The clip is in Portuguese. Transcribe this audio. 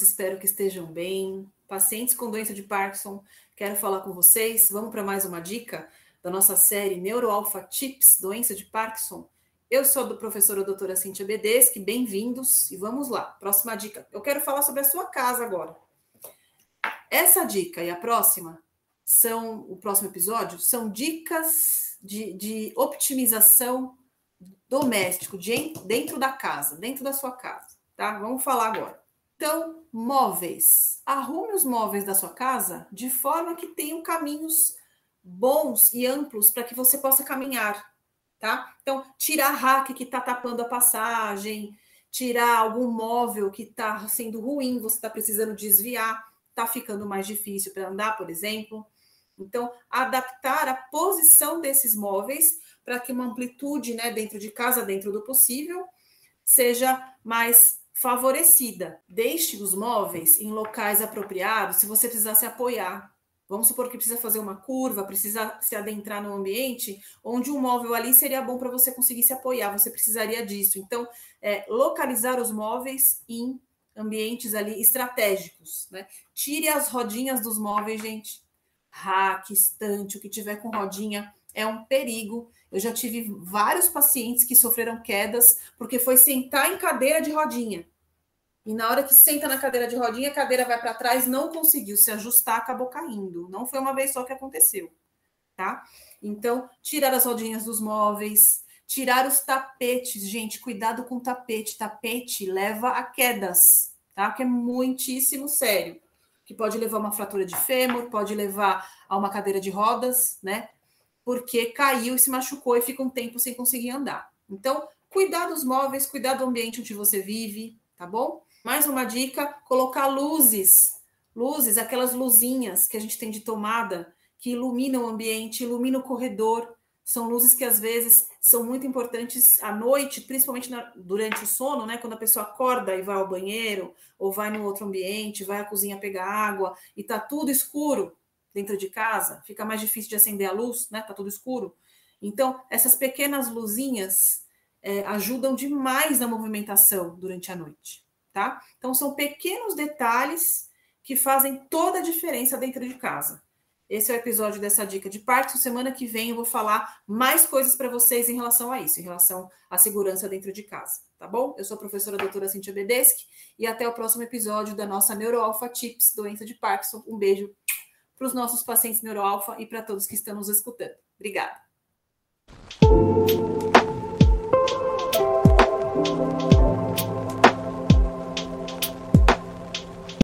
espero que estejam bem. Pacientes com doença de Parkinson, quero falar com vocês. Vamos para mais uma dica da nossa série Neuroalpha Tips, doença de Parkinson. Eu sou a professora doutora Cintia Bedeschi, bem-vindos e vamos lá. Próxima dica. Eu quero falar sobre a sua casa agora. Essa dica e a próxima são, o próximo episódio, são dicas de, de optimização doméstico, de, dentro da casa, dentro da sua casa, tá? Vamos falar agora. Então, móveis. Arrume os móveis da sua casa de forma que tenham caminhos bons e amplos para que você possa caminhar, tá? Então, tirar rack que está tapando a passagem, tirar algum móvel que está sendo ruim, você está precisando desviar, está ficando mais difícil para andar, por exemplo. Então, adaptar a posição desses móveis para que uma amplitude, né, dentro de casa, dentro do possível, seja mais favorecida. Deixe os móveis em locais apropriados se você precisar se apoiar. Vamos supor que precisa fazer uma curva, precisa se adentrar no ambiente onde um móvel ali seria bom para você conseguir se apoiar, você precisaria disso. Então, é, localizar os móveis em ambientes ali estratégicos, né? Tire as rodinhas dos móveis, gente. Rack, estante, o que tiver com rodinha é um perigo. Eu já tive vários pacientes que sofreram quedas porque foi sentar em cadeira de rodinha. E na hora que senta na cadeira de rodinha, a cadeira vai para trás, não conseguiu se ajustar, acabou caindo. Não foi uma vez só que aconteceu, tá? Então, tirar as rodinhas dos móveis, tirar os tapetes, gente, cuidado com tapete. Tapete leva a quedas, tá? Que é muitíssimo sério. Que pode levar uma fratura de fêmur, pode levar a uma cadeira de rodas, né? Porque caiu e se machucou e fica um tempo sem conseguir andar. Então, cuidar dos móveis, cuidar do ambiente onde você vive, tá bom? Mais uma dica: colocar luzes, luzes, aquelas luzinhas que a gente tem de tomada que iluminam o ambiente, iluminam o corredor. São luzes que às vezes são muito importantes à noite, principalmente na, durante o sono, né? Quando a pessoa acorda e vai ao banheiro, ou vai no outro ambiente, vai à cozinha pegar água e tá tudo escuro dentro de casa, fica mais difícil de acender a luz, né? Tá tudo escuro. Então, essas pequenas luzinhas é, ajudam demais na movimentação durante a noite tá? Então são pequenos detalhes que fazem toda a diferença dentro de casa. Esse é o episódio dessa dica de parto. Semana que vem eu vou falar mais coisas para vocês em relação a isso, em relação à segurança dentro de casa, tá bom? Eu sou a professora doutora Cintia Bedeschi e até o próximo episódio da nossa Neuroalpha Tips, doença de Parkinson. Um beijo para os nossos pacientes neuroalfa e para todos que estão nos escutando. Obrigada. Música